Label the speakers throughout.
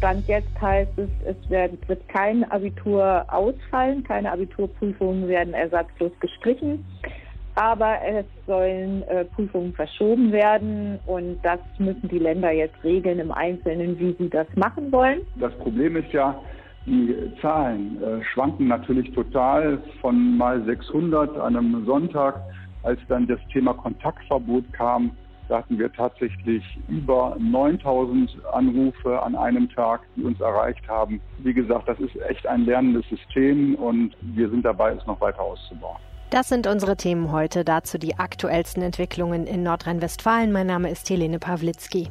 Speaker 1: Stand jetzt heißt es, es wird, kein Abitur ausfallen, keine Abiturprüfungen werden ersatzlos gestrichen. Aber es sollen äh, Prüfungen verschoben werden und das müssen die Länder jetzt regeln im Einzelnen, wie sie das machen wollen.
Speaker 2: Das Problem ist ja, die Zahlen äh, schwanken natürlich total von mal 600 an einem Sonntag, als dann das Thema Kontaktverbot kam. Da hatten wir tatsächlich über 9000 Anrufe an einem Tag, die uns erreicht haben. Wie gesagt, das ist echt ein lernendes System und wir sind dabei, es noch weiter auszubauen.
Speaker 3: Das sind unsere Themen heute. Dazu die aktuellsten Entwicklungen in Nordrhein-Westfalen. Mein Name ist Helene Pawlitzki.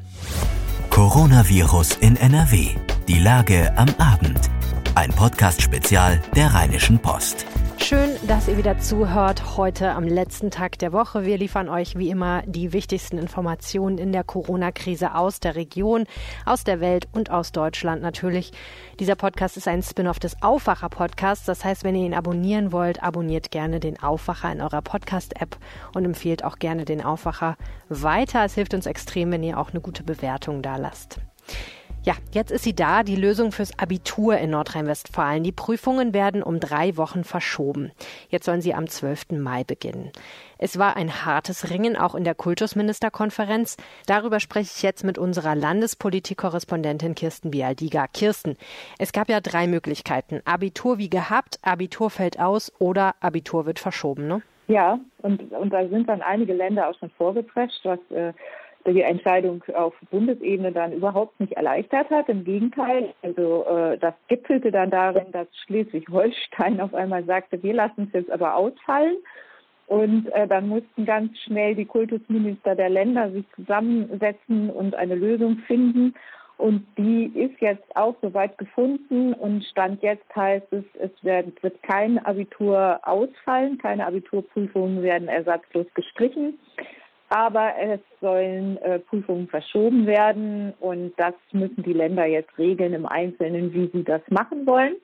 Speaker 4: Coronavirus in NRW. Die Lage am Abend. Ein Podcast-Spezial der Rheinischen Post.
Speaker 3: Schön, dass ihr wieder zuhört heute am letzten Tag der Woche. Wir liefern euch wie immer die wichtigsten Informationen in der Corona-Krise aus der Region, aus der Welt und aus Deutschland natürlich. Dieser Podcast ist ein Spin-off des Aufwacher-Podcasts. Das heißt, wenn ihr ihn abonnieren wollt, abonniert gerne den Aufwacher in eurer Podcast-App und empfehlt auch gerne den Aufwacher weiter. Es hilft uns extrem, wenn ihr auch eine gute Bewertung da lasst. Ja, jetzt ist sie da, die Lösung fürs Abitur in Nordrhein-Westfalen. Die Prüfungen werden um drei Wochen verschoben. Jetzt sollen sie am 12. Mai beginnen. Es war ein hartes Ringen, auch in der Kultusministerkonferenz. Darüber spreche ich jetzt mit unserer Landespolitikkorrespondentin Kirsten Bialdiga. Kirsten, es gab ja drei Möglichkeiten. Abitur wie gehabt, Abitur fällt aus oder Abitur wird verschoben, ne?
Speaker 1: Ja, und, und da sind dann einige Länder auch schon vorgeprescht, was äh, die Entscheidung auf Bundesebene dann überhaupt nicht erleichtert hat. Im Gegenteil, also äh, das gipfelte dann darin, dass Schleswig-Holstein auf einmal sagte, wir lassen es jetzt aber ausfallen. Und äh, dann mussten ganz schnell die Kultusminister der Länder sich zusammensetzen und eine Lösung finden. Und die ist jetzt auch soweit gefunden und Stand jetzt heißt es, es wird, kein Abitur ausfallen, keine Abiturprüfungen werden ersatzlos gestrichen aber es sollen äh, Prüfungen verschoben werden und das müssen die Länder jetzt regeln im Einzelnen, wie sie das machen wollen.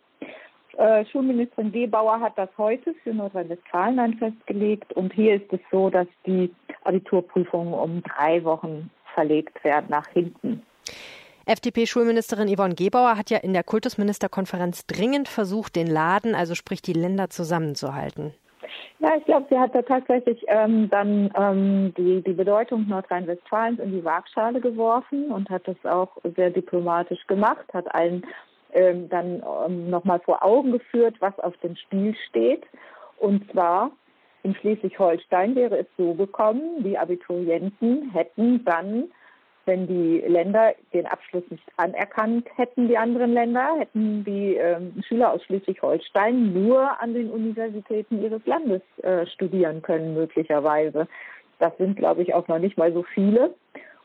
Speaker 1: Äh, Schulministerin Gebauer hat das heute für Nordrhein-Westfalen dann festgelegt und hier ist es so, dass die Abiturprüfungen um drei Wochen verlegt werden nach hinten.
Speaker 3: FDP-Schulministerin Yvonne Gebauer hat ja in der Kultusministerkonferenz dringend versucht, den Laden, also sprich die Länder zusammenzuhalten.
Speaker 1: Ja, ich glaube, sie hat da tatsächlich ähm, dann ähm, die, die Bedeutung Nordrhein-Westfalens in die Waagschale geworfen und hat das auch sehr diplomatisch gemacht, hat allen ähm, dann ähm, nochmal vor Augen geführt, was auf dem Spiel steht. Und zwar in Schleswig-Holstein wäre es so gekommen, die Abiturienten hätten dann wenn die Länder den Abschluss nicht anerkannt hätten, die anderen Länder, hätten die ähm, Schüler aus Schleswig-Holstein nur an den Universitäten ihres Landes äh, studieren können, möglicherweise. Das sind, glaube ich, auch noch nicht mal so viele.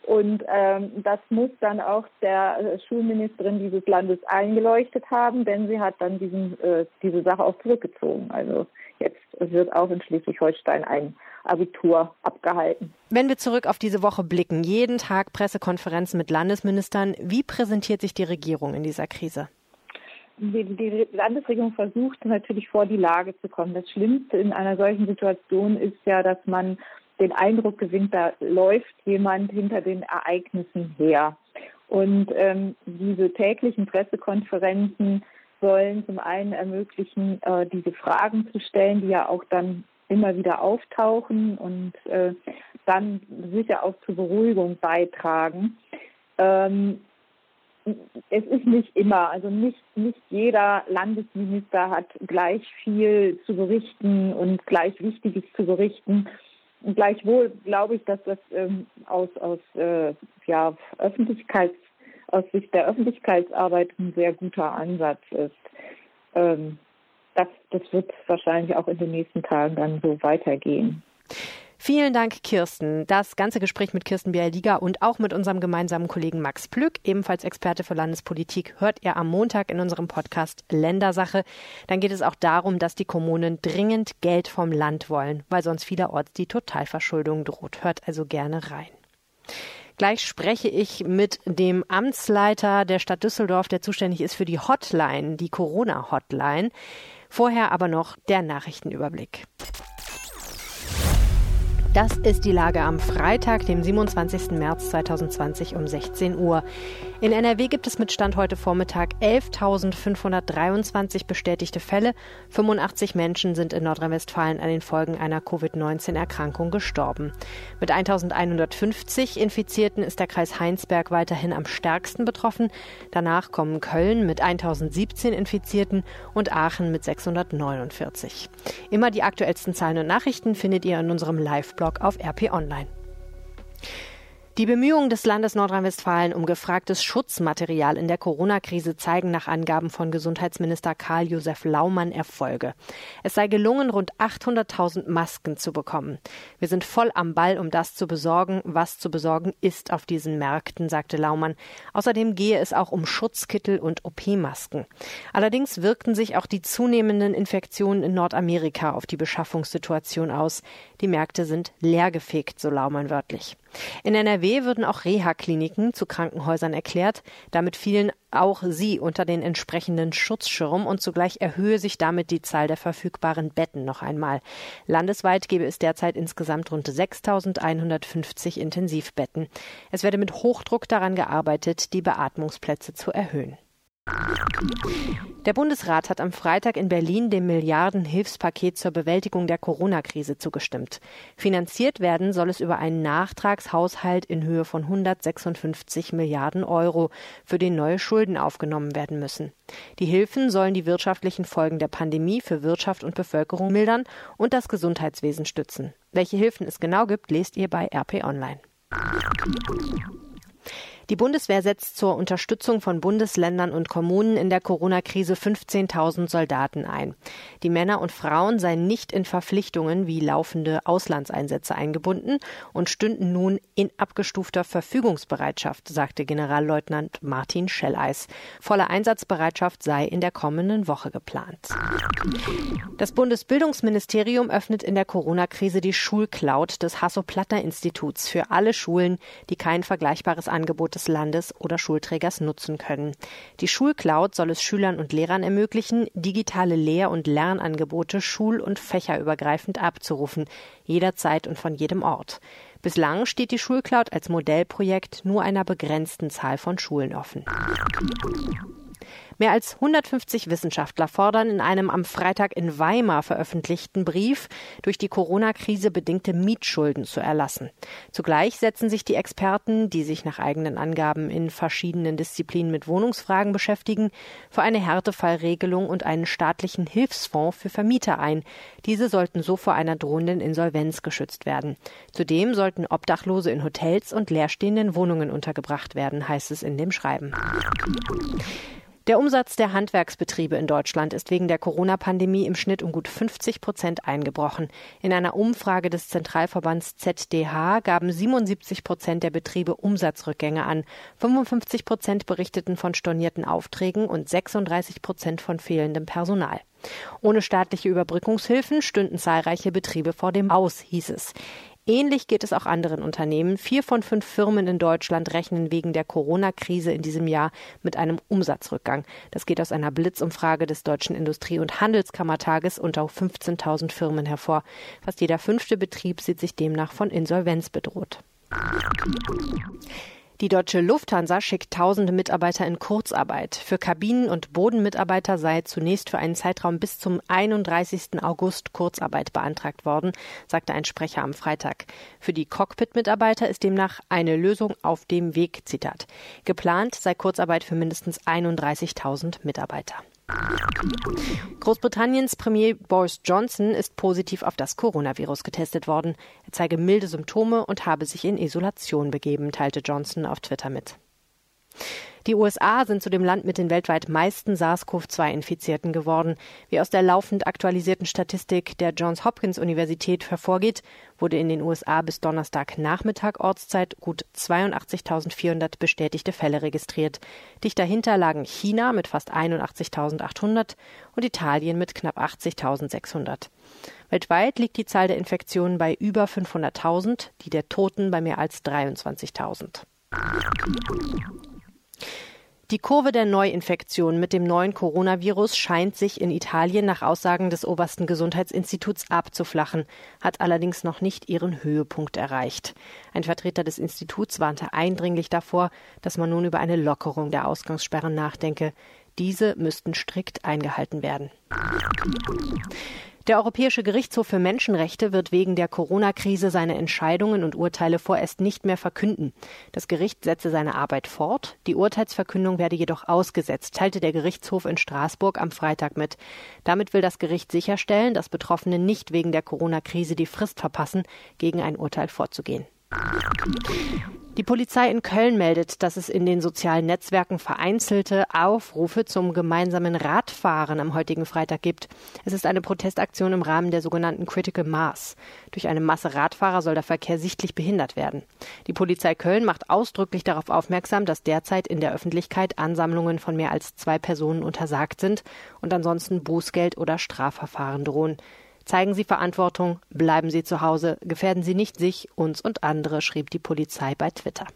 Speaker 1: Und ähm, das muss dann auch der Schulministerin dieses Landes eingeleuchtet haben, denn sie hat dann diesen, äh, diese Sache auch zurückgezogen. Also jetzt wird auch in Schleswig-Holstein ein Abitur abgehalten.
Speaker 3: Wenn wir zurück auf diese Woche blicken, jeden Tag Pressekonferenzen mit Landesministern, wie präsentiert sich die Regierung in dieser Krise?
Speaker 1: Die, die, Landesregierung versucht natürlich vor die Lage zu kommen. Das Schlimmste in einer solchen Situation ist ja, dass man den Eindruck gewinnt, da läuft jemand hinter den Ereignissen her. Und ähm, diese täglichen Pressekonferenzen sollen zum einen ermöglichen, äh, diese Fragen zu stellen, die ja auch dann immer wieder auftauchen und äh, dann sicher auch zur Beruhigung beitragen. Ähm, es ist nicht immer, also nicht, nicht jeder Landesminister hat gleich viel zu berichten und gleich Wichtiges zu berichten. Gleichwohl glaube ich, dass das ähm, aus, aus äh, ja, Öffentlichkeits, aus Sicht der Öffentlichkeitsarbeit ein sehr guter Ansatz ist. Ähm, das, das wird wahrscheinlich auch in den nächsten Tagen dann so weitergehen.
Speaker 3: Vielen Dank, Kirsten. Das ganze Gespräch mit Kirsten Bialdiga und auch mit unserem gemeinsamen Kollegen Max Plück, ebenfalls Experte für Landespolitik, hört ihr am Montag in unserem Podcast Ländersache. Dann geht es auch darum, dass die Kommunen dringend Geld vom Land wollen, weil sonst vielerorts die Totalverschuldung droht. Hört also gerne rein. Gleich spreche ich mit dem Amtsleiter der Stadt Düsseldorf, der zuständig ist für die Hotline, die Corona-Hotline. Vorher aber noch der Nachrichtenüberblick. Das ist die Lage am Freitag, dem 27. März 2020 um 16 Uhr. In NRW gibt es mit Stand heute Vormittag 11.523 bestätigte Fälle. 85 Menschen sind in Nordrhein-Westfalen an den Folgen einer Covid-19-Erkrankung gestorben. Mit 1.150 Infizierten ist der Kreis Heinsberg weiterhin am stärksten betroffen. Danach kommen Köln mit 1.017 Infizierten und Aachen mit 649. Immer die aktuellsten Zahlen und Nachrichten findet ihr in unserem Live-Blog auf RP Online. Die Bemühungen des Landes Nordrhein-Westfalen um gefragtes Schutzmaterial in der Corona-Krise zeigen nach Angaben von Gesundheitsminister Karl-Josef Laumann Erfolge. Es sei gelungen, rund 800.000 Masken zu bekommen. Wir sind voll am Ball, um das zu besorgen, was zu besorgen ist auf diesen Märkten, sagte Laumann. Außerdem gehe es auch um Schutzkittel und OP-Masken. Allerdings wirkten sich auch die zunehmenden Infektionen in Nordamerika auf die Beschaffungssituation aus. Die Märkte sind leergefegt, so Laumann wörtlich. In NRW würden auch Reha-Kliniken zu Krankenhäusern erklärt. Damit fielen auch sie unter den entsprechenden Schutzschirm und zugleich erhöhe sich damit die Zahl der verfügbaren Betten noch einmal. Landesweit gebe es derzeit insgesamt rund 6.150 Intensivbetten. Es werde mit Hochdruck daran gearbeitet, die Beatmungsplätze zu erhöhen. Der Bundesrat hat am Freitag in Berlin dem Milliardenhilfspaket zur Bewältigung der Corona-Krise zugestimmt. Finanziert werden soll es über einen Nachtragshaushalt in Höhe von 156 Milliarden Euro, für den neue Schulden aufgenommen werden müssen. Die Hilfen sollen die wirtschaftlichen Folgen der Pandemie für Wirtschaft und Bevölkerung mildern und das Gesundheitswesen stützen. Welche Hilfen es genau gibt, lest ihr bei RP Online. Die Bundeswehr setzt zur Unterstützung von Bundesländern und Kommunen in der Corona-Krise 15.000 Soldaten ein. Die Männer und Frauen seien nicht in Verpflichtungen wie laufende Auslandseinsätze eingebunden und stünden nun in abgestufter Verfügungsbereitschaft, sagte Generalleutnant Martin Schelleis. Volle Einsatzbereitschaft sei in der kommenden Woche geplant. Das Bundesbildungsministerium öffnet in der Corona-Krise die Schulcloud des Hasso-Plattner-Instituts für alle Schulen, die kein vergleichbares Angebot des Landes oder Schulträgers nutzen können. Die Schulcloud soll es Schülern und Lehrern ermöglichen, digitale Lehr- und Lernangebote schul- und fächerübergreifend abzurufen, jederzeit und von jedem Ort. Bislang steht die Schulcloud als Modellprojekt nur einer begrenzten Zahl von Schulen offen. Mehr als 150 Wissenschaftler fordern in einem am Freitag in Weimar veröffentlichten Brief, durch die Corona-Krise bedingte Mietschulden zu erlassen. Zugleich setzen sich die Experten, die sich nach eigenen Angaben in verschiedenen Disziplinen mit Wohnungsfragen beschäftigen, für eine Härtefallregelung und einen staatlichen Hilfsfonds für Vermieter ein. Diese sollten so vor einer drohenden Insolvenz geschützt werden. Zudem sollten Obdachlose in Hotels und leerstehenden Wohnungen untergebracht werden, heißt es in dem Schreiben. Der Umsatz der Handwerksbetriebe in Deutschland ist wegen der Corona-Pandemie im Schnitt um gut 50 Prozent eingebrochen. In einer Umfrage des Zentralverbands ZDH gaben 77 Prozent der Betriebe Umsatzrückgänge an. 55 Prozent berichteten von stornierten Aufträgen und 36 Prozent von fehlendem Personal. Ohne staatliche Überbrückungshilfen stünden zahlreiche Betriebe vor dem Aus, hieß es. Ähnlich geht es auch anderen Unternehmen. Vier von fünf Firmen in Deutschland rechnen wegen der Corona-Krise in diesem Jahr mit einem Umsatzrückgang. Das geht aus einer Blitzumfrage des Deutschen Industrie- und Handelskammertages unter 15.000 Firmen hervor. Fast jeder fünfte Betrieb sieht sich demnach von Insolvenz bedroht. Die deutsche Lufthansa schickt tausende Mitarbeiter in Kurzarbeit. Für Kabinen- und Bodenmitarbeiter sei zunächst für einen Zeitraum bis zum 31. August Kurzarbeit beantragt worden, sagte ein Sprecher am Freitag. Für die Cockpit-Mitarbeiter ist demnach eine Lösung auf dem Weg, Zitat. Geplant sei Kurzarbeit für mindestens 31.000 Mitarbeiter. Großbritanniens Premier Boris Johnson ist positiv auf das Coronavirus getestet worden. Er zeige milde Symptome und habe sich in Isolation begeben, teilte Johnson auf Twitter mit. Die USA sind zu dem Land mit den weltweit meisten SARS-CoV-2-Infizierten geworden. Wie aus der laufend aktualisierten Statistik der Johns Hopkins Universität hervorgeht, wurde in den USA bis Donnerstagnachmittag Ortszeit gut 82.400 bestätigte Fälle registriert. Dicht dahinter lagen China mit fast 81.800 und Italien mit knapp 80.600. Weltweit liegt die Zahl der Infektionen bei über 500.000, die der Toten bei mehr als 23.000. Die Kurve der Neuinfektion mit dem neuen Coronavirus scheint sich in Italien nach Aussagen des obersten Gesundheitsinstituts abzuflachen, hat allerdings noch nicht ihren Höhepunkt erreicht. Ein Vertreter des Instituts warnte eindringlich davor, dass man nun über eine Lockerung der Ausgangssperren nachdenke. Diese müssten strikt eingehalten werden. Der Europäische Gerichtshof für Menschenrechte wird wegen der Corona-Krise seine Entscheidungen und Urteile vorerst nicht mehr verkünden. Das Gericht setze seine Arbeit fort. Die Urteilsverkündung werde jedoch ausgesetzt, teilte der Gerichtshof in Straßburg am Freitag mit. Damit will das Gericht sicherstellen, dass Betroffene nicht wegen der Corona-Krise die Frist verpassen, gegen ein Urteil vorzugehen. Die Polizei in Köln meldet, dass es in den sozialen Netzwerken vereinzelte Aufrufe zum gemeinsamen Radfahren am heutigen Freitag gibt. Es ist eine Protestaktion im Rahmen der sogenannten Critical Mass. Durch eine Masse Radfahrer soll der Verkehr sichtlich behindert werden. Die Polizei Köln macht ausdrücklich darauf aufmerksam, dass derzeit in der Öffentlichkeit Ansammlungen von mehr als zwei Personen untersagt sind und ansonsten Bußgeld oder Strafverfahren drohen. Zeigen Sie Verantwortung, bleiben Sie zu Hause, gefährden Sie nicht sich, uns und andere, schrieb die Polizei bei Twitter.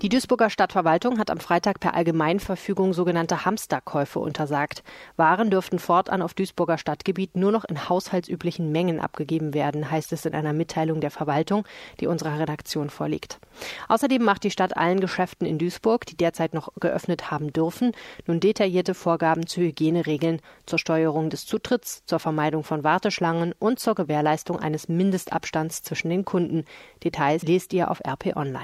Speaker 3: Die Duisburger Stadtverwaltung hat am Freitag per Allgemeinverfügung sogenannte Hamsterkäufe untersagt. Waren dürften fortan auf Duisburger Stadtgebiet nur noch in haushaltsüblichen Mengen abgegeben werden, heißt es in einer Mitteilung der Verwaltung, die unserer Redaktion vorliegt. Außerdem macht die Stadt allen Geschäften in Duisburg, die derzeit noch geöffnet haben dürfen, nun detaillierte Vorgaben zu Hygieneregeln, zur Steuerung des Zutritts, zur Vermeidung von Warteschlangen und zur Gewährleistung eines Mindestabstands zwischen den Kunden. Details lest ihr auf RP Online.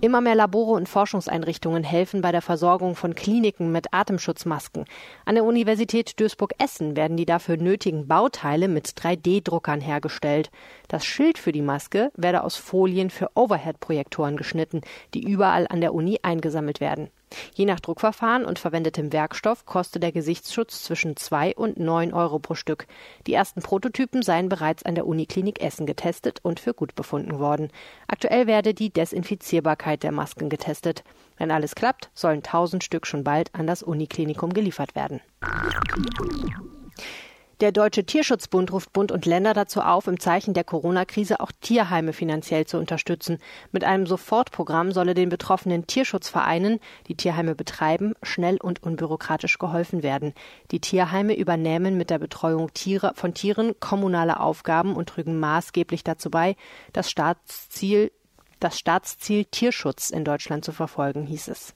Speaker 3: Immer mehr Labore und Forschungseinrichtungen helfen bei der Versorgung von Kliniken mit Atemschutzmasken. An der Universität Duisburg-Essen werden die dafür nötigen Bauteile mit 3D-Druckern hergestellt. Das Schild für die Maske werde aus Folien für Overhead-Projektoren geschnitten, die überall an der Uni eingesammelt werden. Je nach Druckverfahren und verwendetem Werkstoff kostet der Gesichtsschutz zwischen 2 und 9 Euro pro Stück. Die ersten Prototypen seien bereits an der Uniklinik Essen getestet und für gut befunden worden. Aktuell werde die Desinfizierbarkeit der Masken getestet. Wenn alles klappt, sollen 1000 Stück schon bald an das Uniklinikum geliefert werden. Der Deutsche Tierschutzbund ruft Bund und Länder dazu auf, im Zeichen der Corona-Krise auch Tierheime finanziell zu unterstützen. Mit einem Sofortprogramm solle den betroffenen Tierschutzvereinen, die Tierheime betreiben, schnell und unbürokratisch geholfen werden. Die Tierheime übernehmen mit der Betreuung Tiere, von Tieren kommunale Aufgaben und trügen maßgeblich dazu bei, das Staatsziel, das Staatsziel Tierschutz in Deutschland zu verfolgen, hieß es.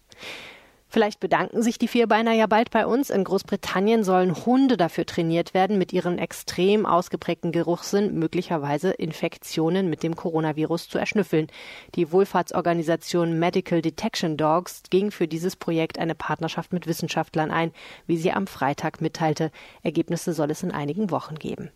Speaker 3: Vielleicht bedanken sich die Vierbeiner ja bald bei uns. In Großbritannien sollen Hunde dafür trainiert werden, mit ihrem extrem ausgeprägten Geruchssinn möglicherweise Infektionen mit dem Coronavirus zu erschnüffeln. Die Wohlfahrtsorganisation Medical Detection Dogs ging für dieses Projekt eine Partnerschaft mit Wissenschaftlern ein, wie sie am Freitag mitteilte. Ergebnisse soll es in einigen Wochen geben.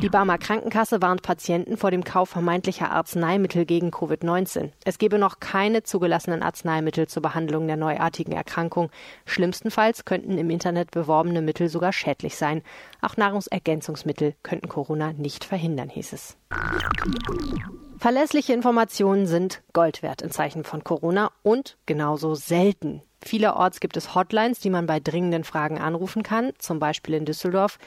Speaker 3: Die Barmer Krankenkasse warnt Patienten vor dem Kauf vermeintlicher Arzneimittel gegen Covid-19. Es gebe noch keine zugelassenen Arzneimittel zur Behandlung der neuen neuartigen Erkrankung. Schlimmstenfalls könnten im Internet beworbene Mittel sogar schädlich sein. Auch Nahrungsergänzungsmittel könnten Corona nicht verhindern, hieß es. Verlässliche Informationen sind Gold wert in Zeichen von Corona und genauso selten. Vielerorts gibt es Hotlines, die man bei dringenden Fragen anrufen kann, zum Beispiel in Düsseldorf.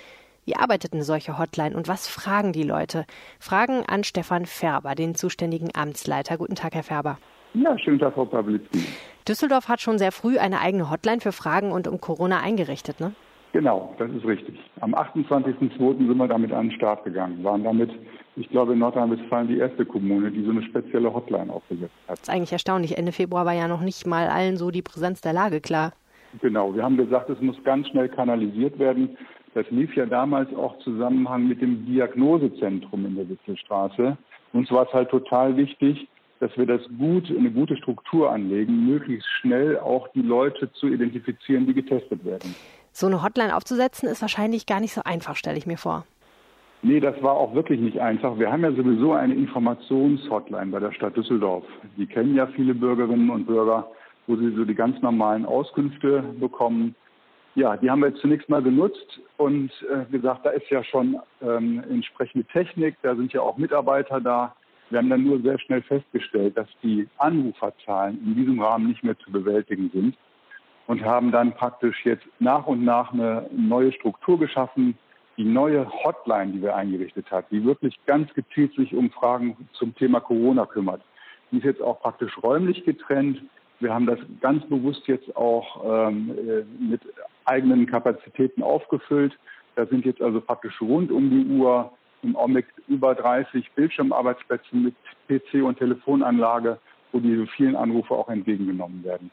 Speaker 3: Wie arbeitet eine solche Hotline und was fragen die Leute? Fragen an Stefan Färber, den zuständigen Amtsleiter. Guten Tag, Herr Färber.
Speaker 2: Ja, schönen Tag, Frau Pawlitzki.
Speaker 3: Düsseldorf hat schon sehr früh eine eigene Hotline für Fragen und um Corona eingerichtet, ne?
Speaker 2: Genau, das ist richtig. Am 28.02. sind wir damit an den Start gegangen, waren damit, ich glaube, in Nordrhein-Westfalen die erste Kommune, die so eine spezielle Hotline aufgesetzt hat.
Speaker 3: Das ist eigentlich erstaunlich. Ende Februar war ja noch nicht mal allen so die Präsenz der Lage klar.
Speaker 2: Genau, wir haben gesagt, es muss ganz schnell kanalisiert werden. Das lief ja damals auch Zusammenhang mit dem Diagnosezentrum in der Witzelstraße. Uns war es halt total wichtig, dass wir das gut, eine gute Struktur anlegen, möglichst schnell auch die Leute zu identifizieren, die getestet werden.
Speaker 3: So eine Hotline aufzusetzen ist wahrscheinlich gar nicht so einfach, stelle ich mir vor.
Speaker 2: Nee, das war auch wirklich nicht einfach. Wir haben ja sowieso eine Informationshotline bei der Stadt Düsseldorf. Die kennen ja viele Bürgerinnen und Bürger, wo sie so die ganz normalen Auskünfte bekommen. Ja, die haben wir jetzt zunächst mal genutzt und äh, gesagt, da ist ja schon ähm, entsprechende Technik, da sind ja auch Mitarbeiter da. Wir haben dann nur sehr schnell festgestellt, dass die Anruferzahlen in diesem Rahmen nicht mehr zu bewältigen sind und haben dann praktisch jetzt nach und nach eine neue Struktur geschaffen. Die neue Hotline, die wir eingerichtet haben, die wirklich ganz gezielt sich um Fragen zum Thema Corona kümmert, Die ist jetzt auch praktisch räumlich getrennt. Wir haben das ganz bewusst jetzt auch ähm, äh, mit eigenen Kapazitäten aufgefüllt. Da sind jetzt also praktisch rund um die Uhr im Augenblick über 30 Bildschirmarbeitsplätze mit PC und Telefonanlage, wo diese vielen Anrufe auch entgegengenommen werden.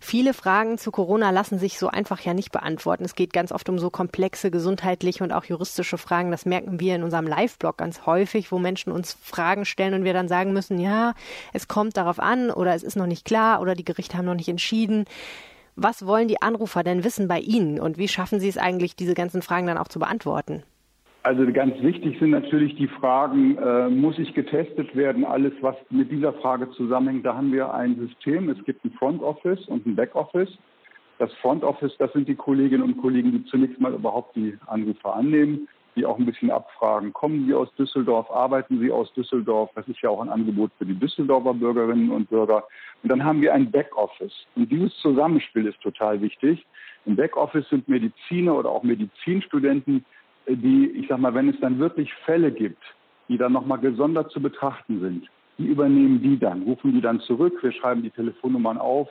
Speaker 3: Viele Fragen zu Corona lassen sich so einfach ja nicht beantworten. Es geht ganz oft um so komplexe gesundheitliche und auch juristische Fragen. Das merken wir in unserem Live-Blog ganz häufig, wo Menschen uns Fragen stellen und wir dann sagen müssen, ja, es kommt darauf an oder es ist noch nicht klar oder die Gerichte haben noch nicht entschieden. Was wollen die Anrufer denn wissen bei Ihnen und wie schaffen Sie es eigentlich, diese ganzen Fragen dann auch zu beantworten?
Speaker 2: Also ganz wichtig sind natürlich die Fragen, äh, muss ich getestet werden, alles, was mit dieser Frage zusammenhängt. Da haben wir ein System, es gibt ein Front Office und ein Back Office. Das Front Office, das sind die Kolleginnen und Kollegen, die zunächst mal überhaupt die Anrufe annehmen, die auch ein bisschen abfragen, kommen Sie aus Düsseldorf, arbeiten Sie aus Düsseldorf? Das ist ja auch ein Angebot für die Düsseldorfer Bürgerinnen und Bürger. Und dann haben wir ein Back Office. Und dieses Zusammenspiel ist total wichtig. Im Back Office sind Mediziner oder auch Medizinstudenten, die, ich sag mal, wenn es dann wirklich Fälle gibt, die dann nochmal gesondert zu betrachten sind, die übernehmen die dann, rufen die dann zurück, wir schreiben die Telefonnummern auf.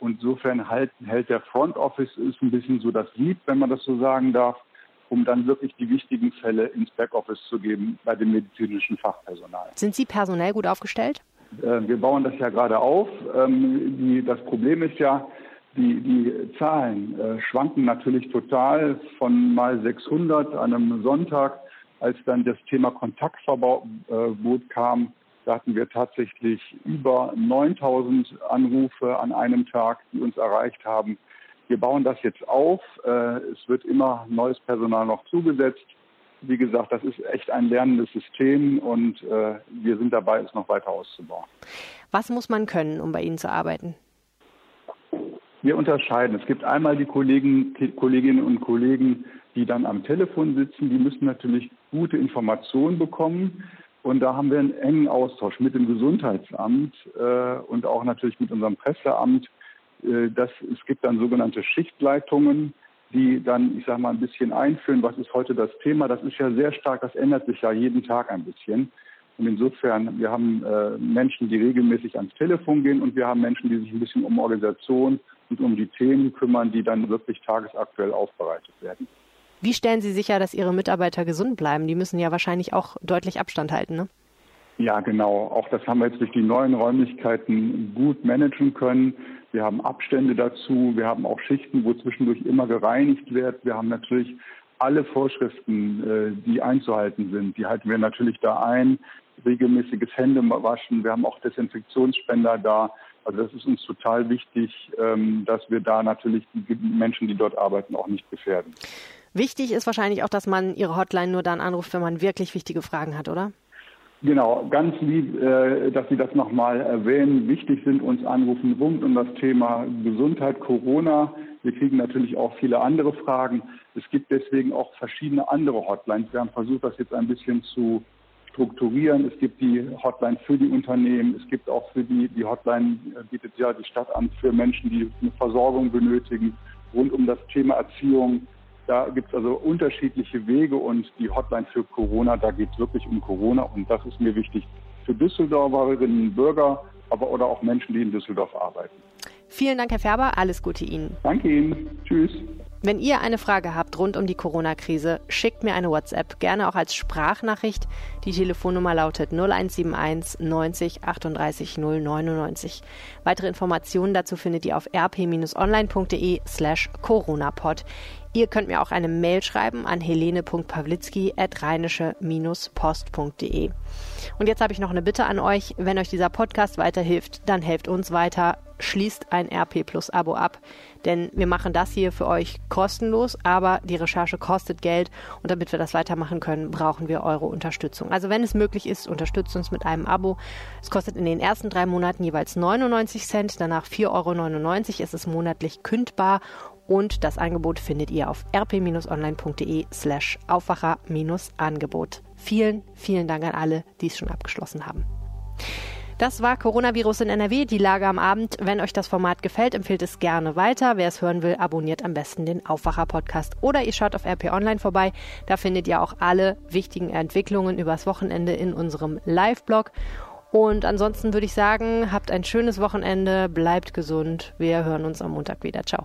Speaker 2: Und insofern halt, hält der Front Office ist ein bisschen so das Lied, wenn man das so sagen darf, um dann wirklich die wichtigen Fälle ins Backoffice zu geben bei dem medizinischen Fachpersonal.
Speaker 3: Sind Sie personell gut aufgestellt?
Speaker 2: Äh, wir bauen das ja gerade auf. Ähm, das Problem ist ja, die, die Zahlen äh, schwanken natürlich total von mal 600 an einem Sonntag, als dann das Thema Kontaktverbot äh, kam. Da hatten wir tatsächlich über 9000 Anrufe an einem Tag, die uns erreicht haben. Wir bauen das jetzt auf. Äh, es wird immer neues Personal noch zugesetzt. Wie gesagt, das ist echt ein lernendes System und äh, wir sind dabei, es noch weiter auszubauen.
Speaker 3: Was muss man können, um bei Ihnen zu arbeiten?
Speaker 2: Wir unterscheiden. Es gibt einmal die Kollegen, Kolleginnen und Kollegen, die dann am Telefon sitzen. Die müssen natürlich gute Informationen bekommen. Und da haben wir einen engen Austausch mit dem Gesundheitsamt äh, und auch natürlich mit unserem Presseamt. Äh, das, es gibt dann sogenannte Schichtleitungen, die dann, ich sage mal, ein bisschen einführen, was ist heute das Thema. Das ist ja sehr stark, das ändert sich ja jeden Tag ein bisschen. Und insofern, wir haben äh, Menschen, die regelmäßig ans Telefon gehen und wir haben Menschen, die sich ein bisschen um Organisation und um die Themen kümmern, die dann wirklich tagesaktuell aufbereitet werden.
Speaker 3: Wie stellen Sie sicher, dass Ihre Mitarbeiter gesund bleiben? Die müssen ja wahrscheinlich auch deutlich Abstand halten, ne?
Speaker 2: Ja, genau. Auch das haben wir jetzt durch die neuen Räumlichkeiten gut managen können. Wir haben Abstände dazu. Wir haben auch Schichten, wo zwischendurch immer gereinigt wird. Wir haben natürlich alle Vorschriften, äh, die einzuhalten sind, die halten wir natürlich da ein. Regelmäßiges Händewaschen. Wir haben auch Desinfektionsspender da. Also das ist uns total wichtig, ähm, dass wir da natürlich die Menschen, die dort arbeiten, auch nicht gefährden.
Speaker 3: Wichtig ist wahrscheinlich auch, dass man Ihre Hotline nur dann anruft, wenn man wirklich wichtige Fragen hat, oder?
Speaker 2: Genau, ganz lieb, äh, dass Sie das nochmal erwähnen. Wichtig sind uns Anrufen rund um das Thema Gesundheit, Corona. Wir kriegen natürlich auch viele andere Fragen. Es gibt deswegen auch verschiedene andere Hotlines. Wir haben versucht, das jetzt ein bisschen zu strukturieren. Es gibt die Hotline für die Unternehmen. Es gibt auch für die, die Hotline bietet ja die Stadt an für Menschen, die eine Versorgung benötigen, rund um das Thema Erziehung. Da gibt es also unterschiedliche Wege und die Hotline für Corona, da geht es wirklich um Corona und das ist mir wichtig für Düsseldorferinnen und Bürger, aber oder auch Menschen, die in Düsseldorf arbeiten.
Speaker 3: Vielen Dank, Herr Färber. Alles Gute Ihnen.
Speaker 2: Danke Ihnen. Tschüss.
Speaker 3: Wenn ihr eine Frage habt rund um die Corona-Krise, schickt mir eine WhatsApp, gerne auch als Sprachnachricht. Die Telefonnummer lautet 0171 90 38 099. Weitere Informationen dazu findet ihr auf rp-online.de slash coronapod. Ihr könnt mir auch eine Mail schreiben an helene.pawlitzki.rheinische-post.de. Und jetzt habe ich noch eine Bitte an euch. Wenn euch dieser Podcast weiterhilft, dann helft uns weiter. Schließt ein RP Plus Abo ab. Denn wir machen das hier für euch kostenlos, aber die Recherche kostet Geld. Und damit wir das weitermachen können, brauchen wir eure Unterstützung. Also wenn es möglich ist, unterstützt uns mit einem Abo. Es kostet in den ersten drei Monaten jeweils 99 Cent, danach 4,99 Euro. Es ist monatlich kündbar und das Angebot findet ihr auf rp-online.de slash Aufwacher-Angebot. Vielen, vielen Dank an alle, die es schon abgeschlossen haben. Das war Coronavirus in NRW, die Lage am Abend. Wenn euch das Format gefällt, empfehlt es gerne weiter. Wer es hören will, abonniert am besten den Aufwacher-Podcast oder ihr schaut auf RP Online vorbei. Da findet ihr auch alle wichtigen Entwicklungen übers Wochenende in unserem Live-Blog. Und ansonsten würde ich sagen, habt ein schönes Wochenende, bleibt gesund. Wir hören uns am Montag wieder. Ciao.